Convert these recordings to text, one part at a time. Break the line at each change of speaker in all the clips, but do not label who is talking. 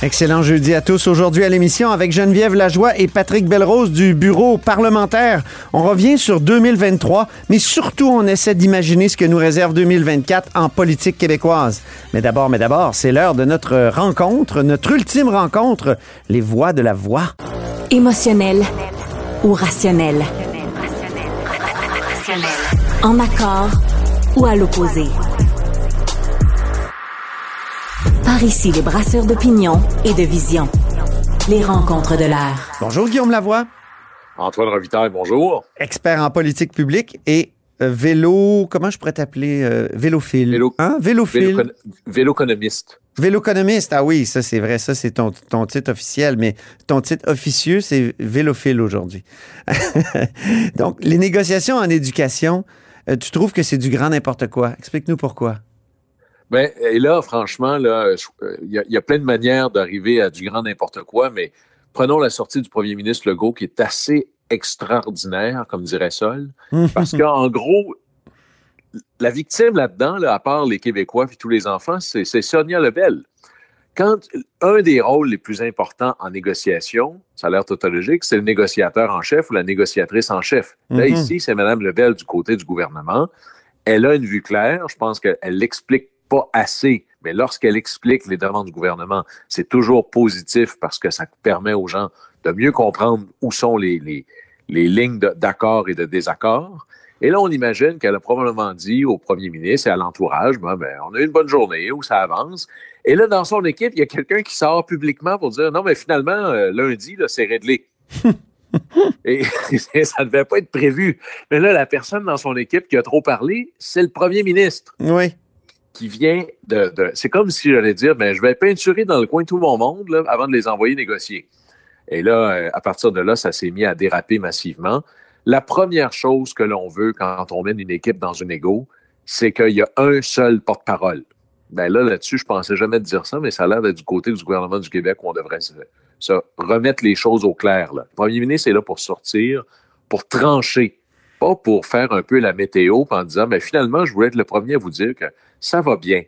Excellent jeudi à tous. Aujourd'hui à l'émission avec Geneviève Lajoie et Patrick Belrose du bureau parlementaire. On revient sur 2023, mais surtout on essaie d'imaginer ce que nous réserve 2024 en politique québécoise. Mais d'abord, mais d'abord, c'est l'heure de notre rencontre, notre ultime rencontre, les voix de la voix.
Émotionnel ou rationnel? En accord ou à l'opposé? Par ici, les brasseurs d'opinion et de vision. Les rencontres de l'air.
Bonjour Guillaume Lavoie,
Antoine Revitaille, bonjour.
expert en politique publique et euh, vélo, comment je pourrais t'appeler euh, vélophile?
Vélo-
Hein? Vélophile.
Vélo- Véloconomiste.
Véloconomiste, ah oui, ça c'est vrai, ça c'est ton, ton titre officiel, mais ton titre officieux, c'est vélophile aujourd'hui. Donc, les négociations en éducation, euh, tu trouves que c'est du grand n'importe quoi. Explique-nous pourquoi.
Ben, et là, franchement, là, je- euh, il y, a- il y a plein de manières d'arriver à du grand n'importe quoi, mais prenons la sortie du premier ministre Legault, qui est assez extraordinaire, comme dirait Sol, parce qu'en gros, la victime là-dedans, là, à part les Québécois et tous les enfants, c'est Sonia Lebel. Quand un des rôles les plus importants en négociation, ça a l'air tautologique, c'est le négociateur en chef ou la négociatrice en chef. Là,
Mhm.
ici, c'est Mme Lebel du côté du gouvernement. Elle a une vue claire. Je pense qu'elle l'explique pas assez, mais lorsqu'elle explique les demandes du gouvernement, c'est toujours positif parce que ça permet aux gens de mieux comprendre où sont les, les, les lignes d'accord et de désaccord. Et là, on imagine qu'elle a probablement dit au premier ministre et à l'entourage, ben, ben, on a eu une bonne journée, où ça avance. Et là, dans son équipe, il y a quelqu'un qui sort publiquement pour dire, non, mais finalement, euh, lundi, c'est réglé. et ça ne devait pas être prévu. Mais là, la personne dans son équipe qui a trop parlé, c'est le premier ministre
Oui.
Qui vient de. de- c'est comme si j'allais dire, ben, je vais peinturer dans le coin tout mon monde là, avant de les envoyer négocier. Et là, euh, à partir de là, ça s'est mis à déraper massivement. La première chose que l'on veut quand on mène une équipe dans une égo, c'est qu'il y a un seul porte-parole. Ben là, là-dessus, je pensais jamais dire ça, mais ça a l'air d'être du côté du gouvernement du Québec où on devrait se, remettre les choses au clair. Le premier ministre est là pour sortir, pour trancher, pas pour faire un peu la météo en disant, mais finalement, je voulais être le premier à vous dire que ça va bien.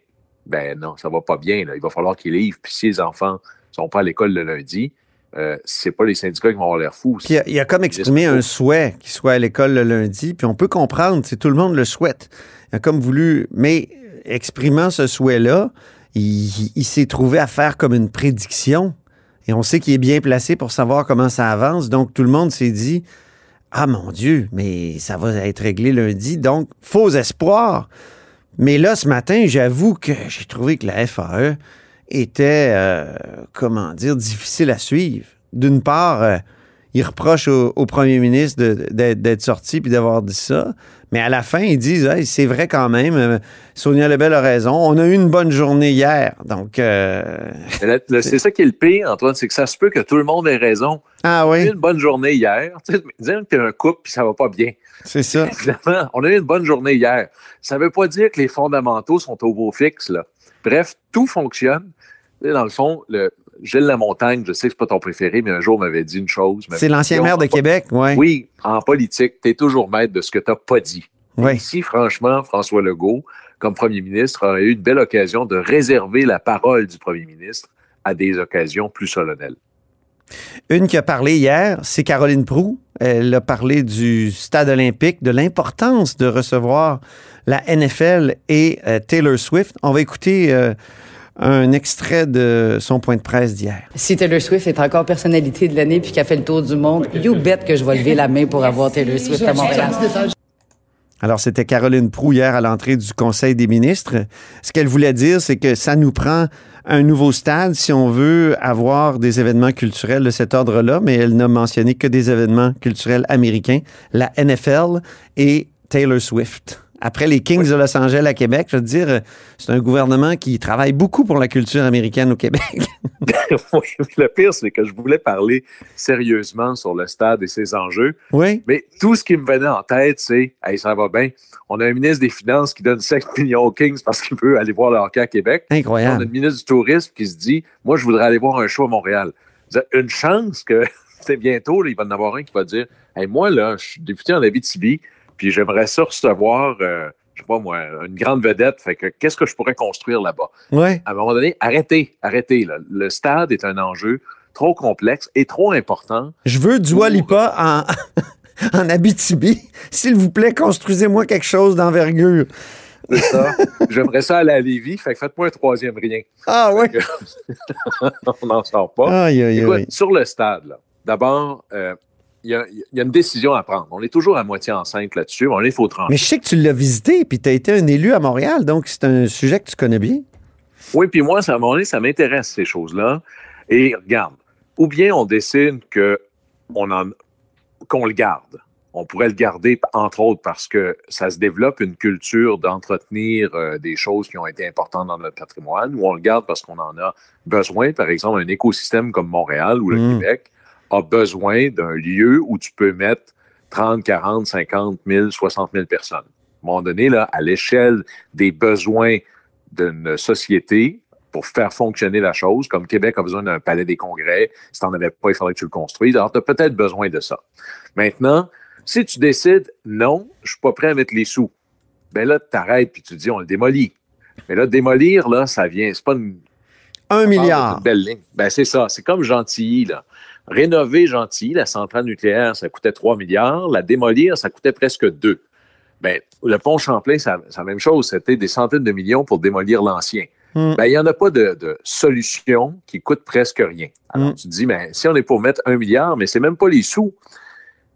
Ben non, ça va pas bien. Il va falloir qu'il livre. Puis si les enfants sont pas à l'école le lundi, euh, c'est pas les syndicats qui vont avoir l'air fous.
Il a, comme exprimé un souhait qu'il soit à l'école le lundi, puis on peut comprendre, c'est tout le monde le souhaite. Il a comme voulu, mais exprimant ce souhait-là, il s'est trouvé à faire comme une prédiction. Et on sait qu'il est bien placé pour savoir comment ça avance. Donc tout le monde s'est dit Ah mon Dieu, mais ça va être réglé lundi. Donc, faux espoir. Mais là, ce matin, j'avoue que j'ai trouvé que la FAE était, euh, comment dire, difficile à suivre. D'une part, euh, il reproche au, au premier ministre d'être sorti puis d'avoir dit ça. Mais à la fin, ils disent Hey, c'est vrai quand même, euh, Sonia Lebel a raison. On a eu une bonne journée hier. Donc, euh,
C'est ça qui est le pire, Antoine, c'est que ça se peut que tout le monde ait raison.
ah
On a eu
oui,
une bonne journée hier. Tu sais, Disons que tu un couple puis ça va pas bien.
c'est ça.
Évidemment, on a eu une bonne journée hier. Ça veut pas dire que les fondamentaux sont au beau fixe. Là. Bref, tout fonctionne. Dans le fond, le, Gilles Lamontagne, je sais que c'est pas ton préféré, mais un jour m'avait dit une chose.
C'est l'ancien maire de Québec, ouais.
Oui, en politique, tu es toujours maître de ce que tu n'as pas dit.
Oui.
Ici, franchement, François Legault, comme premier ministre, aurait eu une belle occasion de réserver la parole du premier ministre à des occasions plus solennelles.
Une qui a parlé hier, c'est Caroline Prou. Elle a parlé du stade olympique, de l'importance de recevoir la NFL et euh, Taylor Swift. On va écouter euh, un extrait de son point de presse d'hier.
Si Taylor Swift est encore personnalité de l'année puis qu'elle fait le tour du monde, you bet que je vais lever la main pour avoir Taylor Swift à Montréal.
Alors, c'était Caroline Prou hier à l'entrée du Conseil des ministres. Ce qu'elle voulait dire, c'est que ça nous prend un nouveau stade si on veut avoir des événements culturels de cet ordre-là, mais elle n'a mentionné que des événements culturels américains, la NFL et Taylor Swift. Après les Kings de Los Angeles à Québec, je veux dire, euh, c'est un gouvernement qui travaille beaucoup pour la culture américaine au Québec.
le pire, c'est que je voulais parler sérieusement sur le stade et ses enjeux.
Oui.
Mais tout ce qui me venait en tête, c'est hey, ça va bien. On a un ministre des Finances qui donne 5 millions aux Kings parce qu'il veut aller voir le hockey à Québec.
Incroyable.
On a le ministre du Tourisme qui se dit Moi, je voudrais aller voir un show à Montréal. Une chance que c'est bientôt, là, il va y en avoir un qui va dire hey, Moi, là, je suis député en Abitibi, puis j'aimerais ça recevoir, euh, je sais pas moi, une grande vedette. Fait que qu'est-ce que je pourrais construire là-bas?
Oui.
À un moment donné, arrêtez, arrêtez. Là. Le stade est un enjeu trop complexe et trop important.
Je veux Dua Lipa en, en Abitibi. S'il vous plaît, construisez-moi quelque chose d'envergure.
C'est ça. J'aimerais ça aller à Lévis, fait que faites-moi un troisième rien.
Ah oui.
On n'en sort pas.
Aïe, aïe,
Écoute,
aïe.
sur le stade, là, d'abord, euh, y, a- il y a une décision à prendre. On est toujours à moitié enceinte là-dessus. On est faut trancher.
Mais je sais que tu l'as visité, puis tu as été un élu à Montréal, donc c'est un sujet que tu connais bien.
Oui, puis moi, ça, à un moment donné, ça m'intéresse, ces choses-là. Et regarde, ou bien on décide que on en, qu'on le garde. On pourrait le garder, entre autres, parce que ça se développe une culture d'entretenir euh, des choses qui ont été importantes dans notre patrimoine, ou on le garde parce qu'on en a besoin. Par exemple, un écosystème comme Montréal ou le
Mm.
Québec a besoin d'un lieu où tu peux mettre 30, 40, 50 000, 60 000 personnes. À un moment donné, là, à l'échelle des besoins d'une société pour faire fonctionner la chose, comme Québec a besoin d'un palais des congrès, si tu n'en avais pas, il faudrait que tu le construises. Alors, tu as peut-être besoin de ça. Maintenant, si tu décides, non, je suis pas prêt à mettre les sous, ben là, tu arrêtes puis tu dis, on le démolit. Mais là, démolir, là, ça vient, c'est pas une,
Un milliard.
belle ligne. Ben, c'est ça. C'est comme Gentilly, là. Rénover Gentilly, la centrale nucléaire, ça coûtait 3 milliards. La démolir, ça coûtait presque 2. Ben, le pont Champlain, c'est la- même chose. C'était des centaines de millions pour démolir l'ancien.
Hmm.
Ben, il n'y en a pas de, de solution qui coûte presque rien. Alors,
Hmm.
tu te dis, ben, si on est pour mettre un milliard, mais c'est même pas les sous.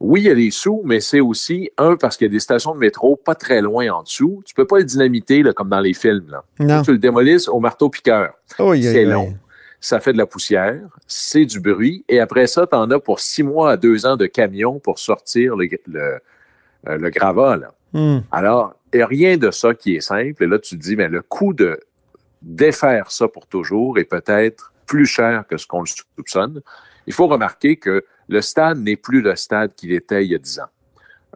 Oui, il y a les sous, mais c'est aussi, un, parce qu'il y a des stations de métro pas très loin en dessous. Tu peux pas le dynamiter, là, comme dans les films, là.
Non.
Tu le démolisses au marteau-piqueur
Oh, yeah,
c'est
yeah.
long. Ça fait de la poussière, c'est du bruit, et après ça, tu en as pour six mois à deux ans de camion pour sortir le, le, euh, le gravat. là.
Hmm.
Alors, il n'y a rien de ça qui est simple. Et là, tu te dis, mais le coût de défaire ça pour toujours est peut-être plus cher que ce qu'on le soupçonne. Il faut remarquer que le stade n'est plus le stade qu'il était il y a dix ans.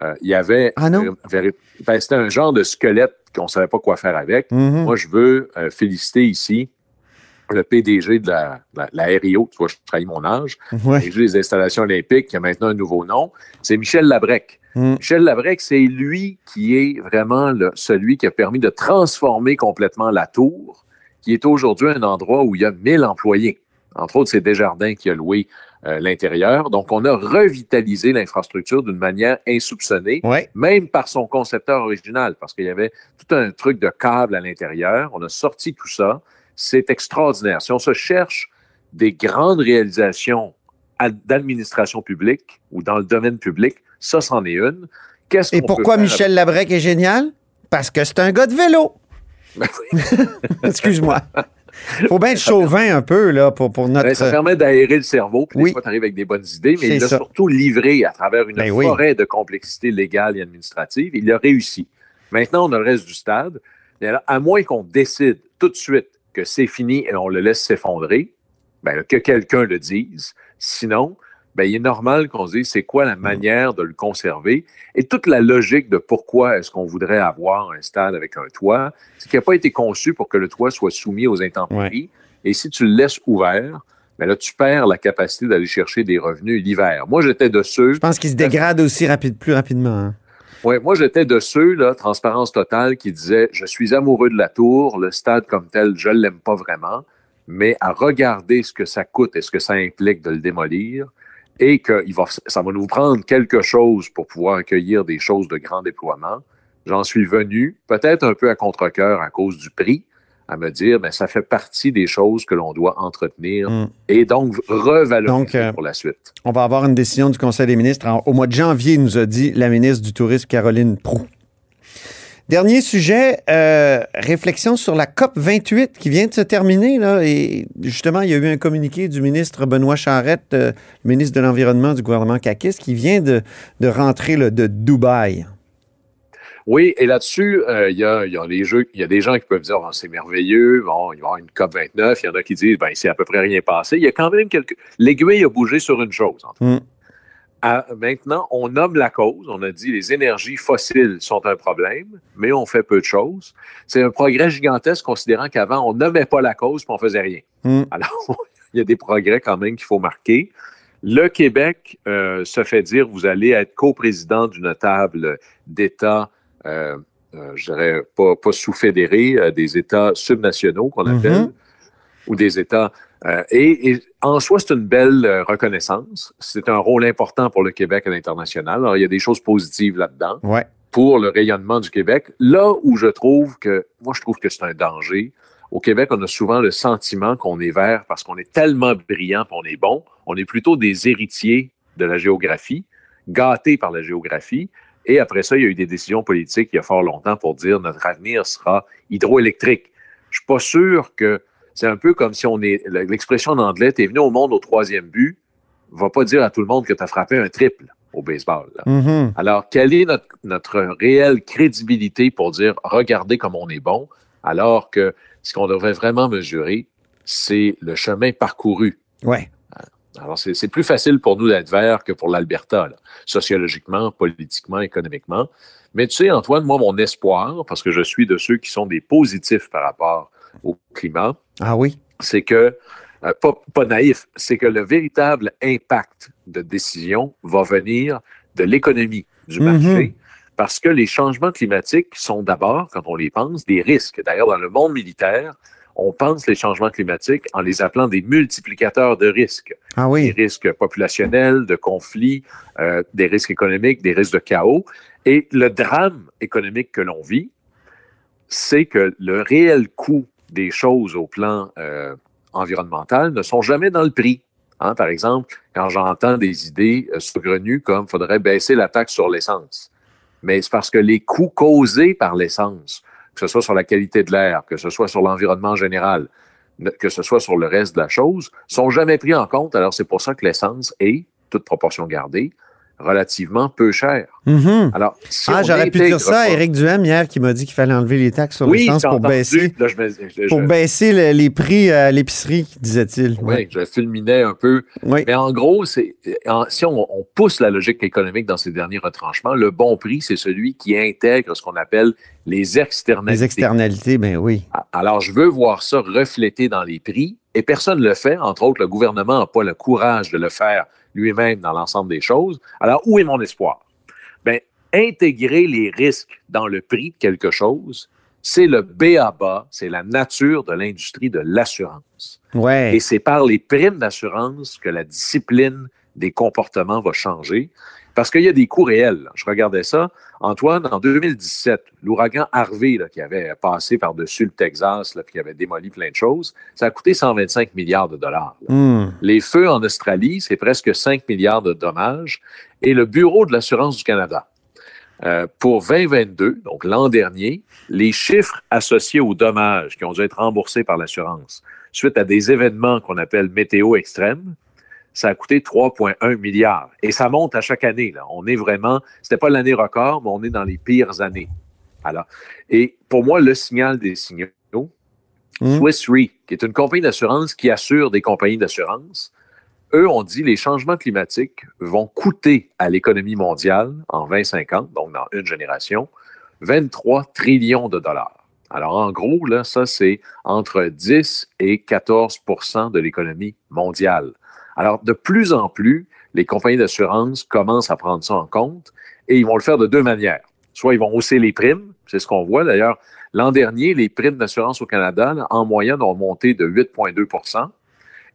Euh, il y avait...
Ah non?
ben, c'était un genre de squelette qu'on ne savait pas quoi faire avec.
Mhm.
Moi, je veux euh, féliciter ici le PDG de la, la, la RIO, tu vois, je trahis mon âge,
Ouais.
PDG des installations olympiques, qui a maintenant un nouveau nom, c'est Michel Labrec.
Mm.
Michel Labrec, c'est lui qui est vraiment le- celui qui a permis de transformer complètement la tour, qui est aujourd'hui un endroit où il y a 1000 employés. Entre autres, c'est Desjardins qui a loué euh, l'intérieur. Donc, on a revitalisé l'infrastructure d'une manière insoupçonnée
Ouais.
même par son concepteur original, parce qu'il y avait tout un truc de câble à l'intérieur. On a sorti tout ça. C'est extraordinaire. Si on se cherche des grandes réalisations d'administration publique ou dans le domaine public, ça, c'en est une. Qu'est-ce
Et
peut
pourquoi Michel Labrec est génial? Parce que c'est un gars de vélo. Excuse-moi. Faut bien être chauvin un peu, là, pour, pour notre.
Ben, ça permet d'aérer le cerveau, puis
Oui.
des fois, tu arrives avec des bonnes idées, mais il a
ça.
surtout livré à travers une
Ben oui.
forêt de complexité légale et administrative. Il a réussi. Maintenant, on a le reste du stade. Alors, à moins qu'on décide tout de suite que c'est fini et on le laisse s'effondrer, ben, que quelqu'un le dise. Sinon, ben, il est normal qu'on se dise c'est quoi la manière de le conserver. Et toute la logique de pourquoi est-ce qu'on voudrait avoir un stade avec un toit, c'est qu'il n'a pas été conçu pour que le toit soit soumis aux intempéries. Et si tu le laisses ouvert, ben là, tu perds la capacité d'aller chercher des revenus l'hiver. Moi, j'étais de ceux.
Je pense qu'il se dégrade aussi rapide, plus rapidement. hein.
Ouais, moi, j'étais de ceux, là, transparence totale, qui disaient Je suis amoureux de la tour, le stade comme tel, je ne l'aime pas vraiment, mais à regarder ce que ça coûte et ce que ça implique de le démolir, et que il va, ça va nous prendre quelque chose pour pouvoir accueillir des choses de grand déploiement. J'en suis venu, peut-être un peu à contre-cœur à cause du prix, à me dire, ben, ça fait partie des choses que l'on doit entretenir
Mm.
et donc revaloriser
Donc, euh,
pour la suite.
On va avoir une décision du Conseil des ministres. En- au mois de janvier, nous a dit la ministre du Tourisme, Caroline Proux. Dernier sujet, euh, réflexion sur la COP 28 qui vient de se terminer. Là, et justement, il y a eu un communiqué du ministre Benoît Charette, euh, ministre de l'Environnement du gouvernement Kakis, qui vient de, de rentrer là, de Dubaï.
Oui, et là-dessus, euh, il y, a, y a les jeux, il y a des gens qui peuvent dire oh, c'est merveilleux, bon, il va y avoir une COP 29, il y en a qui disent ben c'est à peu près rien passé. Il y a quand même quelques. L'aiguille a bougé sur une chose. En tout cas.
Mm.
À- maintenant, on nomme la cause. On a dit les énergies fossiles sont un problème, mais on fait peu de choses. C'est un progrès gigantesque considérant qu'avant, on nommait pas la cause puis on faisait rien.
Mm.
Alors, il y a des progrès quand même qu'il faut marquer. Le Québec euh, se fait dire vous allez être coprésident d'une table d'États, euh, euh, je dirais pas, pas sous-fédérés, des États subnationaux qu'on appelle,
Mhm.
ou des États. Euh, et, et en soi, c'est une belle euh, reconnaissance. C'est un rôle important pour le Québec à l'international. Alors, il y a des choses positives là-dedans
Ouais.
pour le rayonnement du Québec. Là où je trouve que, moi, je trouve que c'est un danger. Au Québec, on a souvent le sentiment qu'on est vert parce qu'on est tellement brillant qu'on est bon. On est plutôt des héritiers de la géographie, gâtés par la géographie. Et après ça, il y a eu des décisions politiques il y a fort longtemps pour dire notre avenir sera hydroélectrique. Je suis pas sûr que c'est un peu comme si on est, l'expression en anglais, t'es venu au monde au troisième but, va pas dire à tout le monde que tu as frappé un triple au baseball. là.
Mhm.
Alors, quelle est notre, notre réelle crédibilité pour dire regardez comme on est bon, alors que ce qu'on devrait vraiment mesurer, c'est le chemin parcouru.
Ouais.
Alors, c'est plus facile pour nous d'être vert que pour l'Alberta, sociologiquement, politiquement, économiquement. Mais tu sais, Antoine, moi, mon espoir, parce que je suis de ceux qui sont des positifs par rapport au climat,
Ah oui.
c'est que, euh, pas, pas naïf, c'est que le véritable impact de décision va venir de l'économie, du
Mhm.
marché, parce que les changements climatiques sont d'abord, quand on les pense, des risques. D'ailleurs, dans le monde militaire, on pense les changements climatiques en les appelant des multiplicateurs de risques.
Ah
Des
oui.
risques populationnels, de conflits, euh, des risques économiques, des risques de chaos. Et le drame économique que l'on vit, c'est que le réel coût des choses au plan euh, environnemental ne sont jamais dans le prix. Hein, par exemple, quand j'entends des idées euh, saugrenues comme faudrait baisser la taxe sur l'essence, mais c'est parce que les coûts causés par l'essence, que ce soit sur la qualité de l'air, que ce soit sur l'environnement général, que ce soit sur le reste de la chose, sont jamais pris en compte. Alors c'est pour ça que l'essence est, toute proportion gardée, relativement peu chère.
Mhm.
Alors, si
ah, j'aurais pu dire ça à Éric Duhem hier qui m'a dit qu'il fallait enlever les taxes sur
oui,
l'essence pour
entendu.
baisser,
Là, je me- je-
pour
je-
baisser le- les prix à l'épicerie, disait-il.
Oui, je fulminais un peu.
Oui.
Mais en gros, c'est si on, on pousse la logique économique dans ces derniers retranchements, le bon prix, c'est celui qui intègre ce qu'on appelle les externalités.
Les externalités, ben oui.
Alors, je veux voir ça reflété dans les prix et personne ne le fait. Entre autres, le gouvernement n'a pas le courage de le faire lui-même dans l'ensemble des choses. Alors, où est mon espoir? Ben, intégrer les risques dans le prix de quelque chose, c'est le B.A.B.A., c'est la nature de l'industrie de l'assurance.
Ouais.
Et c'est par les primes d'assurance que la discipline des comportements va changer. Parce qu'il y a des coûts réels. là. Je regardais ça. Antoine, en 2017, l'ouragan Harvey, là, qui avait passé par-dessus le Texas, là, puis qui avait démoli plein de choses, ça a coûté 125 milliards de dollars.
Hmm.
Les feux en Australie, c'est presque 5 milliards de dommages. Et le Bureau de l'assurance du Canada, euh, pour 2022, donc l'an dernier, les chiffres associés aux dommages qui ont dû être remboursés par l'assurance suite à des événements qu'on appelle météo extrêmes, ça a coûté 3,1 milliards. Et ça monte à chaque année. Là. On est vraiment, c'était pas l'année record, mais on est dans les pires années. Alors, et pour moi, le signal des signaux,
Hmm.
Swiss Re, qui est une compagnie d'assurance qui assure des compagnies d'assurance, eux ont dit les changements climatiques vont coûter à l'économie mondiale en 2050, donc dans une génération, 23 trillions de dollars. Alors, en gros, là, ça, c'est entre 10 et 14% de l'économie mondiale. Alors, de plus en plus, les compagnies d'assurance commencent à prendre ça en compte et ils vont le faire de deux manières. Soit ils vont hausser les primes, c'est ce qu'on voit d'ailleurs. L'an dernier, les primes d'assurance au Canada, là, en moyenne, ont monté de 8,2%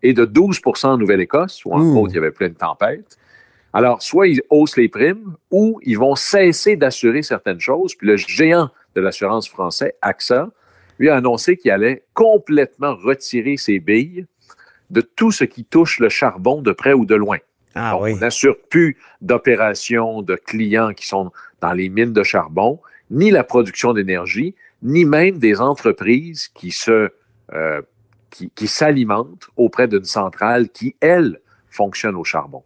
et de 12% en Nouvelle-Écosse, où en il y avait plein de tempêtes. Alors, soit ils haussent les primes ou ils vont cesser d'assurer certaines choses. Puis le géant de l'assurance français, AXA, lui a annoncé qu'il allait complètement retirer ses billes de tout ce qui touche le charbon de près ou de loin.
Ah
Donc,
oui.
On n'assure plus d'opérations de clients qui sont dans les mines de charbon, ni la production d'énergie, ni même des entreprises qui se euh, qui, qui s'alimentent auprès d'une centrale qui, elle, fonctionne au charbon.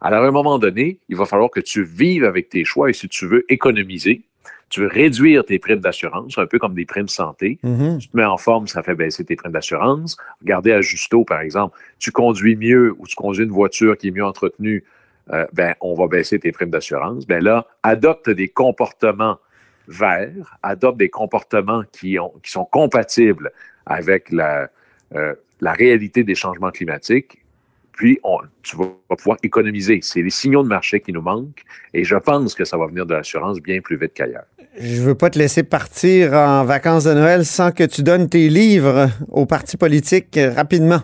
Alors, à un moment donné, il va falloir que tu vives avec tes choix et si tu veux économiser, Tu veux réduire tes primes d'assurance, un peu comme des primes santé.
Mhm.
Tu te mets en forme, ça fait baisser tes primes d'assurance. Regardez à Justo, par exemple, tu conduis mieux ou tu conduis une voiture qui est mieux entretenue, euh, ben, on va baisser tes primes d'assurance. Ben là, adopte des comportements verts, adopte des comportements qui, ont, qui sont compatibles avec la, euh, la réalité des changements climatiques puis on, tu vas pouvoir économiser. C'est les signaux de marché qui nous manquent et je pense que ça va venir de l'assurance bien plus vite qu'ailleurs.
Je veux pas te laisser partir en vacances de Noël sans que tu donnes tes livres aux partis politiques rapidement.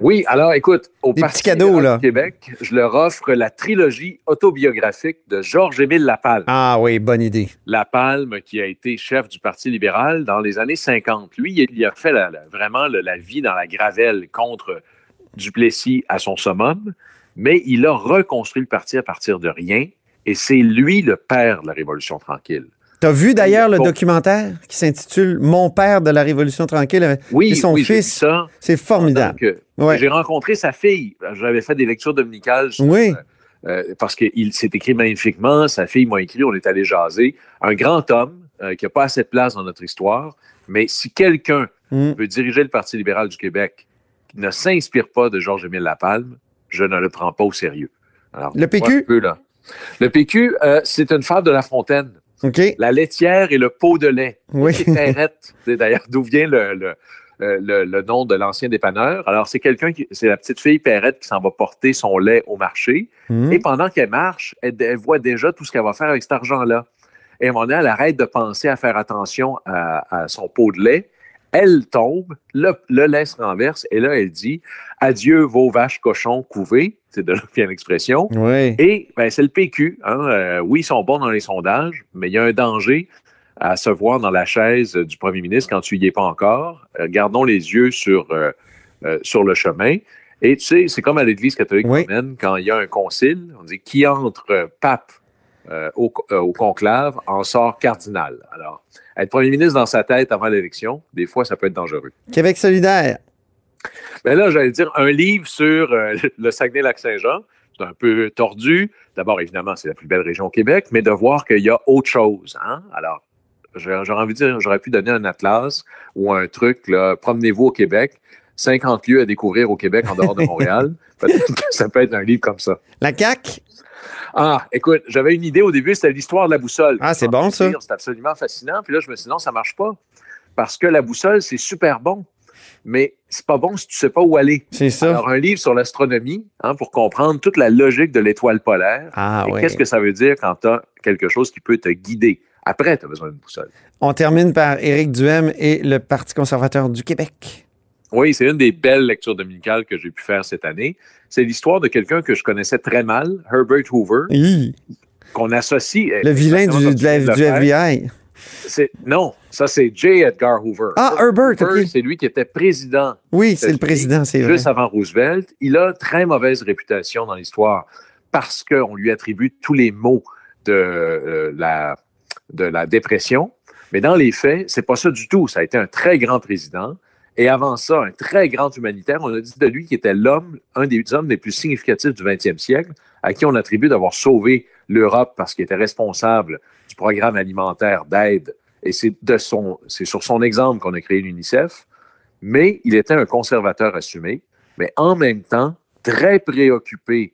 Oui, alors écoute, au
Des
Parti
cadeaux, là.
du Québec, je leur offre la trilogie autobiographique de Georges-Émile Lapalme.
Ah oui, bonne idée.
Lapalme, qui a été chef du Parti libéral dans les années 50. Lui, il a fait la- la- vraiment le- la vie dans la gravelle contre Duplessis à son summum, mais il a reconstruit le parti à partir de rien, et c'est lui le père de la Révolution tranquille.
T'as vu d'ailleurs le documentaire qui s'intitule Mon père de la Révolution tranquille
Oui,
et son
oui,
fils. C'est formidable.
Euh,
Ouais.
J'ai rencontré sa fille. J'avais fait des lectures dominicales sur,
Oui.
euh, parce qu'il s'est écrit magnifiquement. Sa fille m'a écrit, on est allé jaser. Un grand homme euh, qui n'a pas assez de place dans notre histoire. Mais si quelqu'un
Mm.
veut diriger le Parti libéral du Québec ne s'inspire pas de Georges-Émile Lapalme, je ne le prends pas au sérieux. Alors,
Le PQ?
un peu, là? Le PQ, euh, c'est une fable de La Fontaine. La laitière et le pot de lait.
Oui.
C'est d'ailleurs d'où vient le, le, euh, le- le nom de l'ancien dépanneur. Alors, c'est quelqu'un qui, c'est la petite fille Perrette qui s'en va porter son lait au marché.
Mhm.
Et pendant qu'elle marche, elle, elle voit déjà tout ce qu'elle va faire avec cet argent-là. Et à un moment donné, elle arrête de penser à faire attention à, à son pot de lait. Elle tombe, le, le lait se renverse, et là, elle dit Adieu, vos vaches cochons couvées. C'est de là que vient l'expression.
Oui.
Et ben, c'est le PQ. Hein. Euh, oui, ils sont bons dans les sondages, mais il y a un danger à se voir dans la chaise du premier ministre quand tu y es pas encore. Euh, gardons les yeux sur, euh, sur le chemin. Et tu sais, c'est comme à l'Église catholique
Oui.
romaine, quand il y a un concile, on dit qui entre pape euh, au, euh, au conclave en sort cardinal. Alors, être premier ministre dans sa tête avant l'élection, des fois, ça peut être dangereux.
Québec solidaire.
Mais là, j'allais dire un livre sur euh, le Saguenay-Lac-Saint-Jean. C'est un peu tordu. D'abord, évidemment, c'est la plus belle région au Québec, mais de voir qu'il y a autre chose. Hein? Alors, j'aurais envie de dire, j'aurais pu donner un atlas ou un truc, promenez-vous au Québec, 50 lieux à découvrir au Québec en dehors de Montréal. Peut-être que ça peut être un livre comme ça.
La CAQ?
Ah, écoute, j'avais une idée au début, c'était l'histoire de la boussole.
Ah, c'est bon, ça.
C'est absolument fascinant. Puis là, je me suis dit, non, ça marche pas. Parce que la boussole, c'est super bon. Mais c'est pas bon si tu sais pas où aller.
C'est ça.
Alors, un livre sur l'astronomie, hein, pour comprendre toute la logique de l'étoile polaire.
ah
et qu'est-ce que ça veut dire quand tu as quelque chose qui peut te guider? Après, tu as besoin d'une boussole.
On termine par Éric Duhem et le Parti conservateur du Québec.
Oui, c'est une des belles lectures dominicales que j'ai pu faire cette année. C'est l'histoire de quelqu'un que je connaissais très mal, Herbert Hoover, qu'on associe.
Le vilain du, de la- du. FBI.
Non, ça c'est J. Edgar Hoover.
Ah, Herbert, ok.
c'est lui qui était président
Oui, c'est le président, c'est vrai.
juste avant Roosevelt. Il a très mauvaise réputation dans l'histoire parce qu'on lui attribue tous les maux de, euh, la, de la dépression. Mais dans les faits, c'est pas ça du tout. Ça a été un très grand président. Et avant ça, un très grand humanitaire. On a dit de lui qu'il était l'homme, un des hommes les plus significatifs du 20e siècle, à qui on attribue d'avoir sauvé l'Europe parce qu'il était responsable du programme alimentaire d'aide. Et c'est de son, c'est sur son exemple qu'on a créé l'UNICEF. Mais il était un conservateur assumé, mais en même temps très préoccupé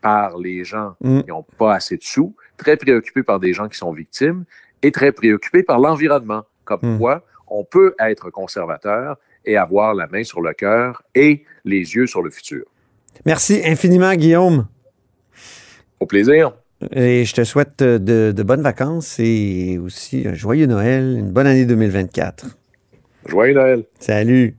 par les gens
Mm.
qui n'ont pas assez de sous, très préoccupé par des gens qui sont victimes et très préoccupé par l'environnement. Comme
Mm.
quoi, on peut être conservateur et avoir la main sur le cœur et les yeux sur le futur.
Merci infiniment, Guillaume.
Au plaisir.
Et je te souhaite de, de bonnes vacances et aussi un joyeux Noël, une bonne année 2024.
Joyeux Noël.
Salut.